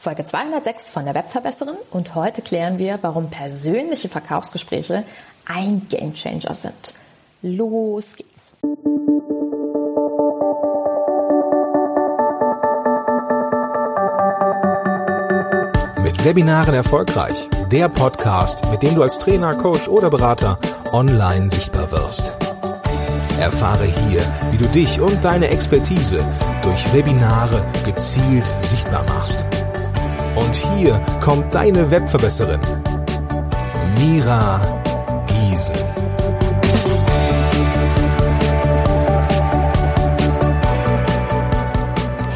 Folge 206 von der Webverbesserin und heute klären wir, warum persönliche Verkaufsgespräche ein Gamechanger sind. Los geht's! Mit Webinaren erfolgreich. Der Podcast, mit dem du als Trainer, Coach oder Berater online sichtbar wirst. Erfahre hier, wie du dich und deine Expertise durch Webinare gezielt sichtbar machst und hier kommt deine Webverbesserin, Mira Giesen.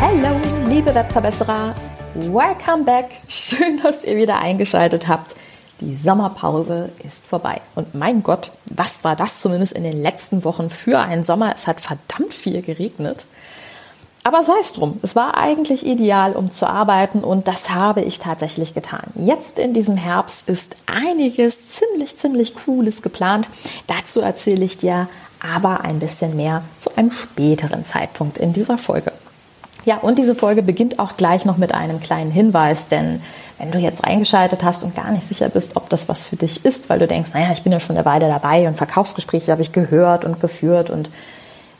Hallo, liebe Webverbesserer. Welcome back. Schön, dass ihr wieder eingeschaltet habt. Die Sommerpause ist vorbei. Und mein Gott, was war das zumindest in den letzten Wochen für einen Sommer? Es hat verdammt viel geregnet. Aber sei es drum, es war eigentlich ideal, um zu arbeiten und das habe ich tatsächlich getan. Jetzt in diesem Herbst ist einiges ziemlich, ziemlich Cooles geplant. Dazu erzähle ich dir aber ein bisschen mehr zu einem späteren Zeitpunkt in dieser Folge. Ja, und diese Folge beginnt auch gleich noch mit einem kleinen Hinweis, denn wenn du jetzt reingeschaltet hast und gar nicht sicher bist, ob das was für dich ist, weil du denkst, naja, ich bin ja schon eine Weile dabei und Verkaufsgespräche habe ich gehört und geführt und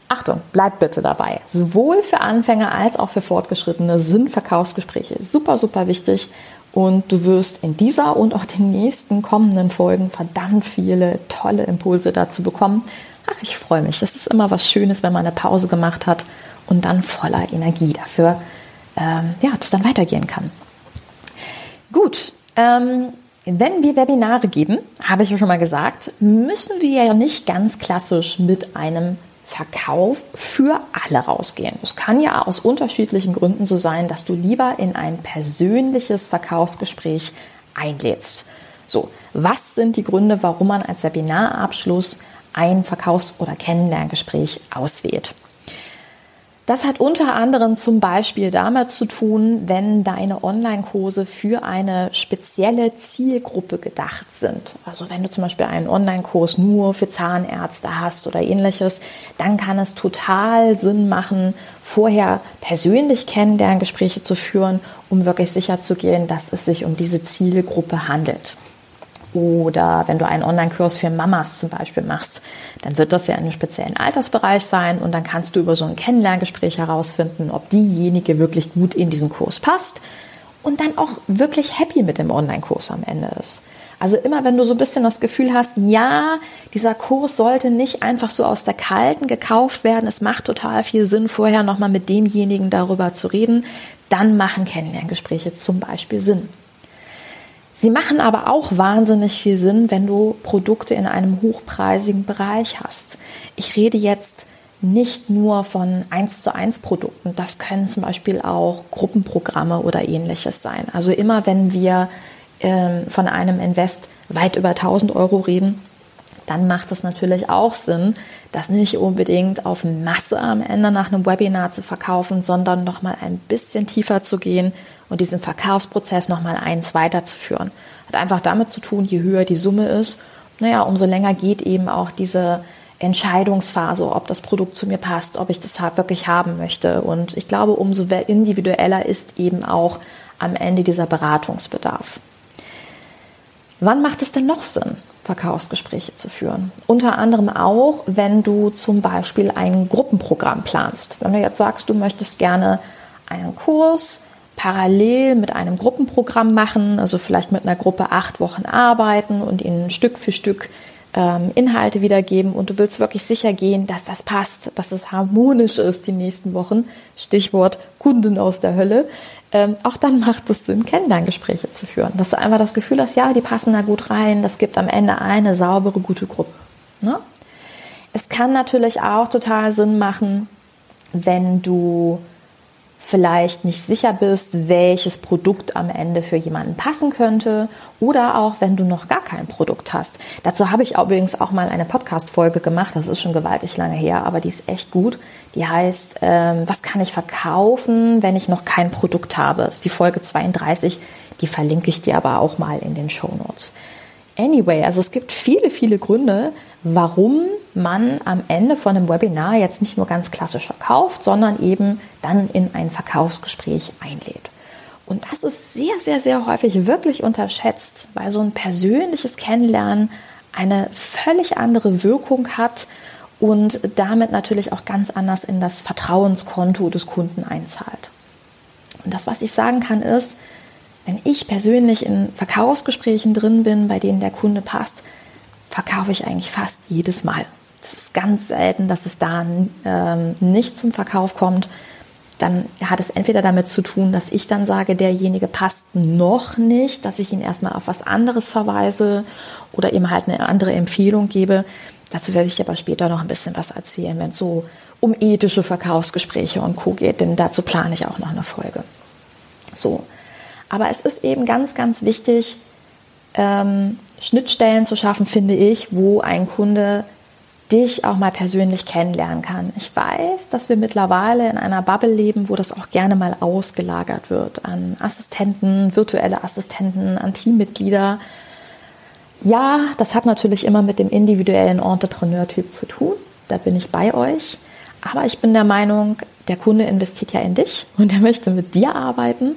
Achtung, bleib bitte dabei. Sowohl für Anfänger als auch für Fortgeschrittene sind Verkaufsgespräche super, super wichtig. Und du wirst in dieser und auch den nächsten kommenden Folgen verdammt viele tolle Impulse dazu bekommen. Ach, ich freue mich. Das ist immer was Schönes, wenn man eine Pause gemacht hat und dann voller Energie dafür, ähm, ja, das dann weitergehen kann. Gut, ähm, wenn wir Webinare geben, habe ich ja schon mal gesagt, müssen wir ja nicht ganz klassisch mit einem Verkauf für alle rausgehen. Es kann ja aus unterschiedlichen Gründen so sein, dass du lieber in ein persönliches Verkaufsgespräch einlädst. So, was sind die Gründe, warum man als Webinarabschluss ein Verkaufs- oder Kennenlerngespräch auswählt? Das hat unter anderem zum Beispiel damit zu tun, wenn deine Online-Kurse für eine spezielle Zielgruppe gedacht sind. Also wenn du zum Beispiel einen Online-Kurs nur für Zahnärzte hast oder ähnliches, dann kann es total Sinn machen, vorher persönlich Kennenlerngespräche zu führen, um wirklich sicher zu gehen, dass es sich um diese Zielgruppe handelt. Oder wenn du einen Online-Kurs für Mamas zum Beispiel machst, dann wird das ja in einem speziellen Altersbereich sein und dann kannst du über so ein Kennenlerngespräch herausfinden, ob diejenige wirklich gut in diesen Kurs passt und dann auch wirklich happy mit dem Online-Kurs am Ende ist. Also immer, wenn du so ein bisschen das Gefühl hast, ja, dieser Kurs sollte nicht einfach so aus der Kalten gekauft werden, es macht total viel Sinn, vorher nochmal mit demjenigen darüber zu reden, dann machen Kennenlerngespräche zum Beispiel Sinn. Sie machen aber auch wahnsinnig viel Sinn, wenn du Produkte in einem hochpreisigen Bereich hast. Ich rede jetzt nicht nur von 1 zu 1 Produkten. Das können zum Beispiel auch Gruppenprogramme oder ähnliches sein. Also immer wenn wir ähm, von einem Invest weit über 1000 Euro reden, dann macht es natürlich auch Sinn, das nicht unbedingt auf Masse am Ende nach einem Webinar zu verkaufen, sondern nochmal ein bisschen tiefer zu gehen und diesen Verkaufsprozess nochmal eins weiterzuführen. Hat einfach damit zu tun, je höher die Summe ist, naja, umso länger geht eben auch diese Entscheidungsphase, ob das Produkt zu mir passt, ob ich das wirklich haben möchte. Und ich glaube, umso individueller ist eben auch am Ende dieser Beratungsbedarf. Wann macht es denn noch Sinn, Verkaufsgespräche zu führen? Unter anderem auch, wenn du zum Beispiel ein Gruppenprogramm planst. Wenn du jetzt sagst, du möchtest gerne einen Kurs parallel mit einem Gruppenprogramm machen, also vielleicht mit einer Gruppe acht Wochen arbeiten und ihnen Stück für Stück ähm, Inhalte wiedergeben und du willst wirklich sicher gehen, dass das passt, dass es harmonisch ist die nächsten Wochen. Stichwort Kunden aus der Hölle. Ähm, auch dann macht es Sinn, Kennenlerngespräche zu führen. Dass du einfach das Gefühl hast, ja, die passen da gut rein, das gibt am Ende eine saubere, gute Gruppe. Ne? Es kann natürlich auch total Sinn machen, wenn du vielleicht nicht sicher bist, welches Produkt am Ende für jemanden passen könnte oder auch wenn du noch gar kein Produkt hast. Dazu habe ich übrigens auch mal eine Podcast-Folge gemacht, das ist schon gewaltig lange her, aber die ist echt gut. Die heißt, ähm, was kann ich verkaufen, wenn ich noch kein Produkt habe? Das ist die Folge 32, die verlinke ich dir aber auch mal in den Show Notes. Anyway, also es gibt viele, viele Gründe, warum man am Ende von einem Webinar jetzt nicht nur ganz klassisch verkauft, sondern eben dann in ein Verkaufsgespräch einlädt. Und das ist sehr, sehr, sehr häufig wirklich unterschätzt, weil so ein persönliches Kennenlernen eine völlig andere Wirkung hat und damit natürlich auch ganz anders in das Vertrauenskonto des Kunden einzahlt. Und das, was ich sagen kann, ist, wenn ich persönlich in Verkaufsgesprächen drin bin, bei denen der Kunde passt, verkaufe ich eigentlich fast jedes Mal. Ganz selten, dass es da ähm, nicht zum Verkauf kommt. Dann hat es entweder damit zu tun, dass ich dann sage, derjenige passt noch nicht, dass ich ihn erstmal auf was anderes verweise oder ihm halt eine andere Empfehlung gebe. Dazu werde ich aber später noch ein bisschen was erzählen, wenn es so um ethische Verkaufsgespräche und Co. geht, denn dazu plane ich auch noch eine Folge. So. Aber es ist eben ganz, ganz wichtig, ähm, Schnittstellen zu schaffen, finde ich, wo ein Kunde dich auch mal persönlich kennenlernen kann. Ich weiß, dass wir mittlerweile in einer Bubble leben, wo das auch gerne mal ausgelagert wird an Assistenten, virtuelle Assistenten, an Teammitglieder. Ja, das hat natürlich immer mit dem individuellen Entrepreneur-Typ zu tun. Da bin ich bei euch. Aber ich bin der Meinung, der Kunde investiert ja in dich und er möchte mit dir arbeiten.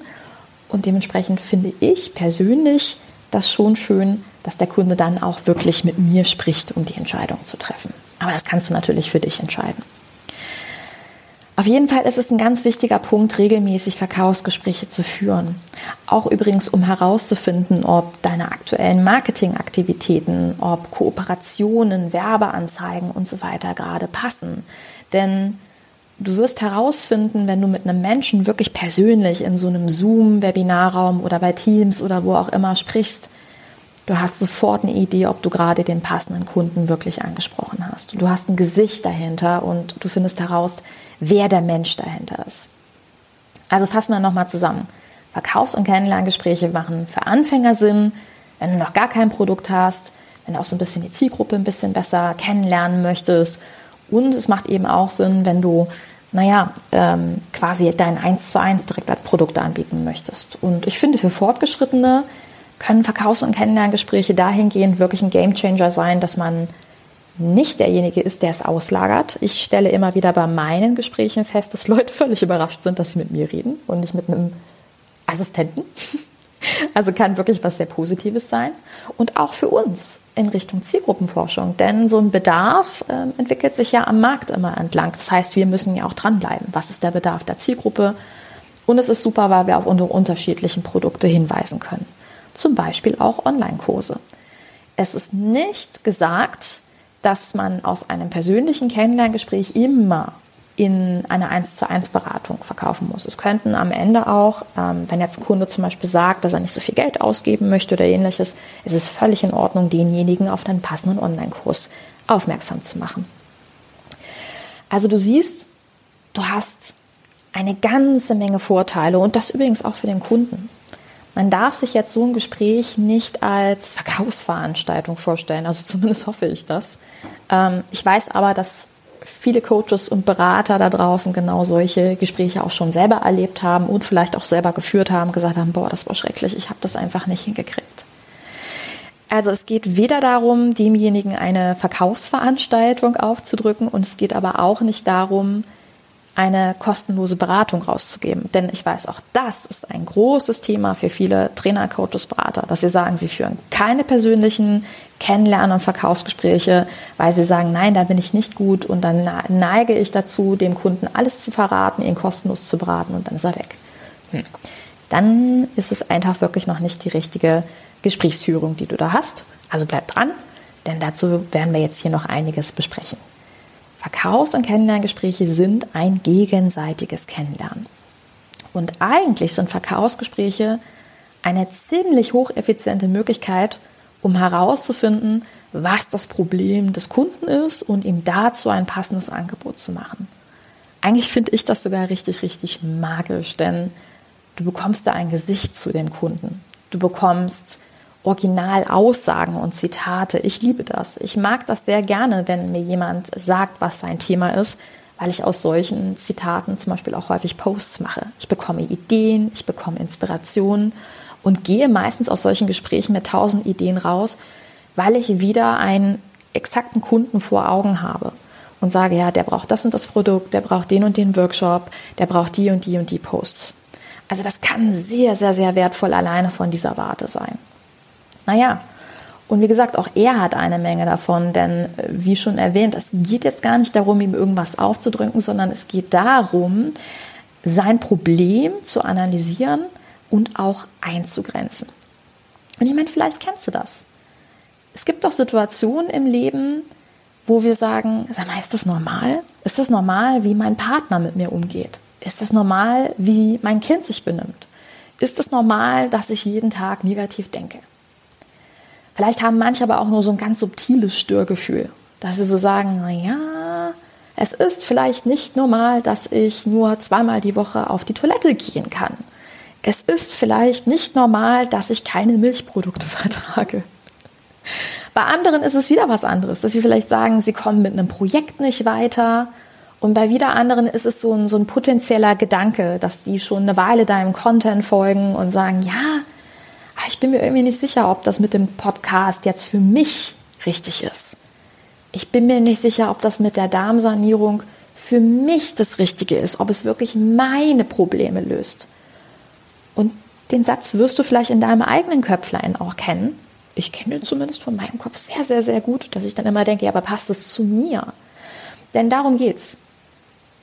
Und dementsprechend finde ich persönlich das schon schön, dass der Kunde dann auch wirklich mit mir spricht, um die Entscheidung zu treffen. Aber das kannst du natürlich für dich entscheiden. Auf jeden Fall ist es ein ganz wichtiger Punkt, regelmäßig Verkaufsgespräche zu führen. Auch übrigens, um herauszufinden, ob deine aktuellen Marketingaktivitäten, ob Kooperationen, Werbeanzeigen und so weiter gerade passen. Denn du wirst herausfinden, wenn du mit einem Menschen wirklich persönlich in so einem Zoom-Webinarraum oder bei Teams oder wo auch immer sprichst, du hast sofort eine Idee, ob du gerade den passenden Kunden wirklich angesprochen hast. Du hast ein Gesicht dahinter und du findest heraus, wer der Mensch dahinter ist. Also fassen wir nochmal zusammen. Verkaufs- und Kennenlerngespräche machen für Anfänger Sinn, wenn du noch gar kein Produkt hast, wenn du auch so ein bisschen die Zielgruppe ein bisschen besser kennenlernen möchtest. Und es macht eben auch Sinn, wenn du naja, ähm, quasi dein 1 zu 1 direkt als Produkt anbieten möchtest. Und ich finde, für Fortgeschrittene können Verkaufs- und Kennenlerngespräche dahingehend wirklich ein Gamechanger sein, dass man nicht derjenige ist, der es auslagert. Ich stelle immer wieder bei meinen Gesprächen fest, dass Leute völlig überrascht sind, dass sie mit mir reden und nicht mit einem Assistenten. Also kann wirklich was sehr Positives sein. Und auch für uns in Richtung Zielgruppenforschung. Denn so ein Bedarf äh, entwickelt sich ja am Markt immer entlang. Das heißt, wir müssen ja auch dranbleiben. Was ist der Bedarf der Zielgruppe? Und es ist super, weil wir auf unsere unterschiedlichen Produkte hinweisen können. Zum Beispiel auch Online-Kurse. Es ist nicht gesagt, dass man aus einem persönlichen Kennenlerngespräch immer in eine 1 zu 1 Beratung verkaufen muss. Es könnten am Ende auch, ähm, wenn jetzt ein Kunde zum Beispiel sagt, dass er nicht so viel Geld ausgeben möchte oder ähnliches, ist es völlig in Ordnung, denjenigen auf deinen passenden Online-Kurs aufmerksam zu machen. Also du siehst, du hast eine ganze Menge Vorteile und das übrigens auch für den Kunden. Man darf sich jetzt so ein Gespräch nicht als Verkaufsveranstaltung vorstellen, also zumindest hoffe ich das. Ähm, ich weiß aber, dass viele Coaches und Berater da draußen genau solche Gespräche auch schon selber erlebt haben und vielleicht auch selber geführt haben, gesagt haben, boah, das war schrecklich, ich habe das einfach nicht hingekriegt. Also es geht weder darum, demjenigen eine Verkaufsveranstaltung aufzudrücken und es geht aber auch nicht darum, eine kostenlose Beratung rauszugeben. Denn ich weiß, auch das ist ein großes Thema für viele Trainer, Coaches, Berater, dass sie sagen, sie führen keine persönlichen Kennenlernen- und Verkaufsgespräche, weil sie sagen, nein, da bin ich nicht gut und dann neige ich dazu, dem Kunden alles zu verraten, ihn kostenlos zu beraten und dann ist er weg. Hm. Dann ist es einfach wirklich noch nicht die richtige Gesprächsführung, die du da hast. Also bleib dran, denn dazu werden wir jetzt hier noch einiges besprechen. Verkaufs- und Kennenlerngespräche sind ein gegenseitiges Kennenlernen. Und eigentlich sind Verkaufsgespräche eine ziemlich hocheffiziente Möglichkeit, um herauszufinden, was das Problem des Kunden ist und ihm dazu ein passendes Angebot zu machen. Eigentlich finde ich das sogar richtig, richtig magisch, denn du bekommst da ein Gesicht zu dem Kunden. Du bekommst Originalaussagen und Zitate. Ich liebe das. Ich mag das sehr gerne, wenn mir jemand sagt, was sein Thema ist, weil ich aus solchen Zitaten zum Beispiel auch häufig Posts mache. Ich bekomme Ideen, ich bekomme Inspirationen und gehe meistens aus solchen Gesprächen mit tausend Ideen raus, weil ich wieder einen exakten Kunden vor Augen habe und sage, ja, der braucht das und das Produkt, der braucht den und den Workshop, der braucht die und die und die Posts. Also das kann sehr, sehr, sehr wertvoll alleine von dieser Warte sein. Naja, und wie gesagt, auch er hat eine Menge davon, denn äh, wie schon erwähnt, es geht jetzt gar nicht darum, ihm irgendwas aufzudrücken, sondern es geht darum, sein Problem zu analysieren und auch einzugrenzen. Und ich meine, vielleicht kennst du das. Es gibt doch Situationen im Leben, wo wir sagen, sag mal, ist das normal? Ist das normal, wie mein Partner mit mir umgeht? Ist das normal, wie mein Kind sich benimmt? Ist es normal, dass ich jeden Tag negativ denke? Vielleicht haben manche aber auch nur so ein ganz subtiles Störgefühl, dass sie so sagen, na ja, es ist vielleicht nicht normal, dass ich nur zweimal die Woche auf die Toilette gehen kann. Es ist vielleicht nicht normal, dass ich keine Milchprodukte vertrage. Bei anderen ist es wieder was anderes, dass sie vielleicht sagen, sie kommen mit einem Projekt nicht weiter und bei wieder anderen ist es so ein, so ein potenzieller Gedanke, dass die schon eine Weile deinem Content folgen und sagen, ja, ich bin mir irgendwie nicht sicher, ob das mit dem Podcast jetzt für mich richtig ist. Ich bin mir nicht sicher, ob das mit der Darmsanierung für mich das Richtige ist, ob es wirklich meine Probleme löst. Und den Satz wirst du vielleicht in deinem eigenen Köpflein auch kennen. Ich kenne den zumindest von meinem Kopf sehr, sehr, sehr gut, dass ich dann immer denke, ja, aber passt es zu mir? Denn darum geht's.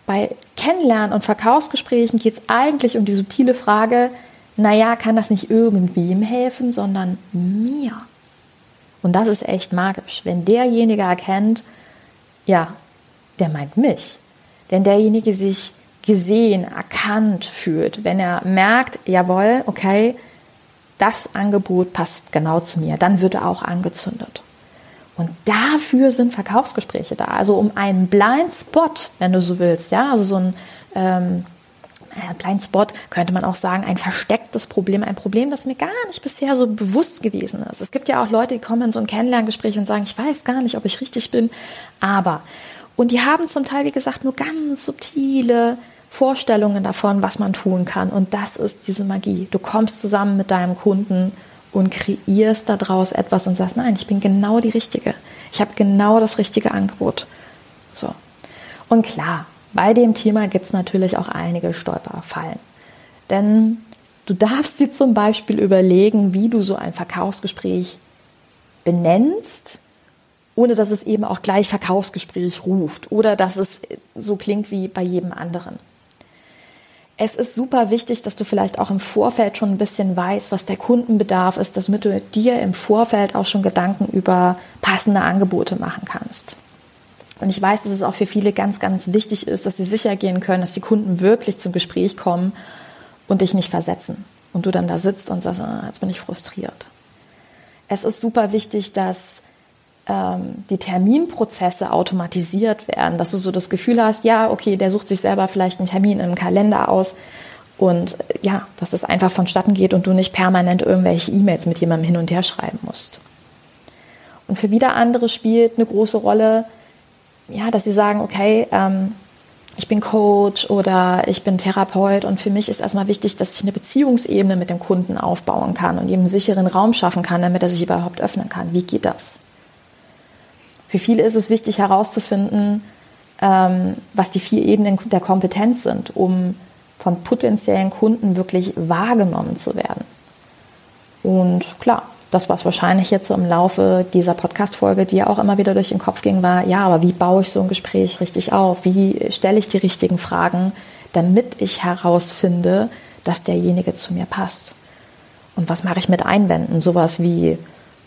Bei Kennenlernen und Verkaufsgesprächen geht es eigentlich um die subtile Frage, naja, kann das nicht irgendwem helfen, sondern mir. Und das ist echt magisch, wenn derjenige erkennt, ja, der meint mich. Wenn derjenige sich gesehen, erkannt fühlt, wenn er merkt, jawohl, okay, das Angebot passt genau zu mir, dann wird er auch angezündet. Und dafür sind Verkaufsgespräche da. Also um einen Blind Spot, wenn du so willst, ja, also so ein ähm, Blind Spot könnte man auch sagen, ein verstecktes Problem, ein Problem, das mir gar nicht bisher so bewusst gewesen ist. Es gibt ja auch Leute, die kommen in so ein Kennenlerngespräch und sagen, ich weiß gar nicht, ob ich richtig bin, aber. Und die haben zum Teil, wie gesagt, nur ganz subtile Vorstellungen davon, was man tun kann. Und das ist diese Magie. Du kommst zusammen mit deinem Kunden und kreierst daraus etwas und sagst, nein, ich bin genau die Richtige. Ich habe genau das richtige Angebot. So. Und klar, bei dem Thema gibt es natürlich auch einige Stolperfallen. Denn du darfst dir zum Beispiel überlegen, wie du so ein Verkaufsgespräch benennst, ohne dass es eben auch gleich Verkaufsgespräch ruft oder dass es so klingt wie bei jedem anderen es ist super wichtig, dass du vielleicht auch im Vorfeld schon ein bisschen weißt, was der Kundenbedarf ist, damit du dir im Vorfeld auch schon Gedanken über passende Angebote machen kannst. Und ich weiß, dass es auch für viele ganz, ganz wichtig ist, dass sie sicher gehen können, dass die Kunden wirklich zum Gespräch kommen und dich nicht versetzen. Und du dann da sitzt und sagst, ah, jetzt bin ich frustriert. Es ist super wichtig, dass ähm, die Terminprozesse automatisiert werden, dass du so das Gefühl hast, ja, okay, der sucht sich selber vielleicht einen Termin im Kalender aus und ja, dass es einfach vonstatten geht und du nicht permanent irgendwelche E-Mails mit jemandem hin und her schreiben musst. Und für wieder andere spielt eine große Rolle, ja, dass sie sagen, okay, ähm, ich bin Coach oder ich bin Therapeut und für mich ist erstmal wichtig, dass ich eine Beziehungsebene mit dem Kunden aufbauen kann und ihm einen sicheren Raum schaffen kann, damit er sich überhaupt öffnen kann. Wie geht das? Für viele ist es wichtig herauszufinden, ähm, was die vier Ebenen der Kompetenz sind, um von potenziellen Kunden wirklich wahrgenommen zu werden. Und klar, das, was wahrscheinlich jetzt so im Laufe dieser Podcast-Folge dir auch immer wieder durch den Kopf ging, war, ja, aber wie baue ich so ein Gespräch richtig auf? Wie stelle ich die richtigen Fragen, damit ich herausfinde, dass derjenige zu mir passt? Und was mache ich mit Einwänden? Sowas wie,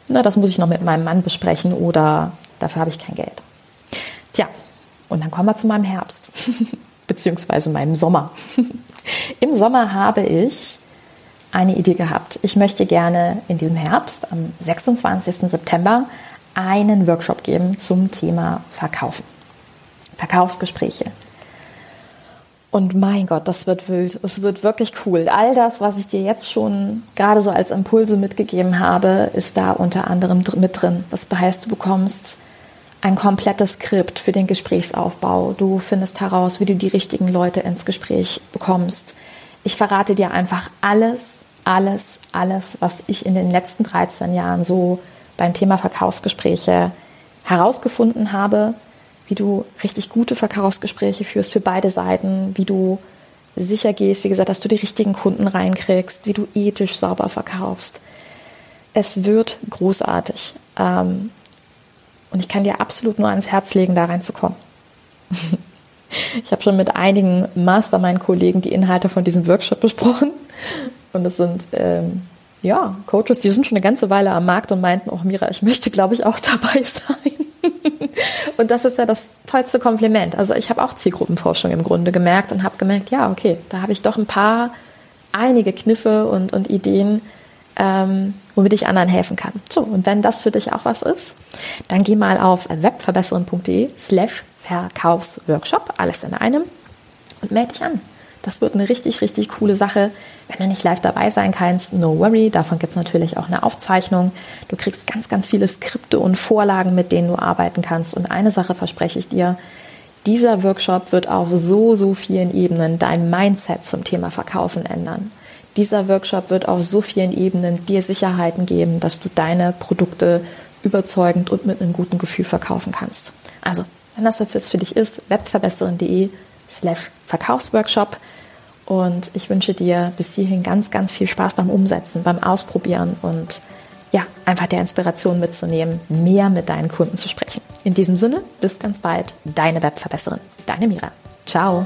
na, das muss ich noch mit meinem Mann besprechen oder Dafür habe ich kein Geld. Tja, und dann kommen wir zu meinem Herbst, beziehungsweise meinem Sommer. Im Sommer habe ich eine Idee gehabt. Ich möchte gerne in diesem Herbst, am 26. September, einen Workshop geben zum Thema Verkaufen. Verkaufsgespräche. Und mein Gott, das wird wild. Es wird wirklich cool. All das, was ich dir jetzt schon gerade so als Impulse mitgegeben habe, ist da unter anderem mit drin. Das heißt, du bekommst ein komplettes Skript für den Gesprächsaufbau. Du findest heraus, wie du die richtigen Leute ins Gespräch bekommst. Ich verrate dir einfach alles, alles, alles, was ich in den letzten 13 Jahren so beim Thema Verkaufsgespräche herausgefunden habe, wie du richtig gute Verkaufsgespräche führst für beide Seiten, wie du sicher gehst, wie gesagt, dass du die richtigen Kunden reinkriegst, wie du ethisch sauber verkaufst. Es wird großartig. Ähm, und ich kann dir absolut nur ans Herz legen, da reinzukommen. ich habe schon mit einigen Mastermind-Kollegen die Inhalte von diesem Workshop besprochen. Und es sind ähm, ja Coaches, die sind schon eine ganze Weile am Markt und meinten, oh Mira, ich möchte, glaube ich, auch dabei sein. und das ist ja das tollste Kompliment. Also ich habe auch Zielgruppenforschung im Grunde gemerkt und habe gemerkt, ja, okay, da habe ich doch ein paar, einige Kniffe und, und Ideen, ähm, womit ich anderen helfen kann. So, und wenn das für dich auch was ist, dann geh mal auf webverbessern.de slash Verkaufsworkshop, alles in einem, und melde dich an. Das wird eine richtig, richtig coole Sache. Wenn du nicht live dabei sein kannst, no worry. Davon gibt es natürlich auch eine Aufzeichnung. Du kriegst ganz, ganz viele Skripte und Vorlagen, mit denen du arbeiten kannst. Und eine Sache verspreche ich dir. Dieser Workshop wird auf so, so vielen Ebenen dein Mindset zum Thema Verkaufen ändern. Dieser Workshop wird auf so vielen Ebenen dir Sicherheiten geben, dass du deine Produkte überzeugend und mit einem guten Gefühl verkaufen kannst. Also, wenn das jetzt für dich ist, webverbesserin.de slash Verkaufsworkshop. Und ich wünsche dir bis hierhin ganz, ganz viel Spaß beim Umsetzen, beim Ausprobieren und ja, einfach der Inspiration mitzunehmen, mehr mit deinen Kunden zu sprechen. In diesem Sinne, bis ganz bald, deine Webverbesserin, deine Mira. Ciao.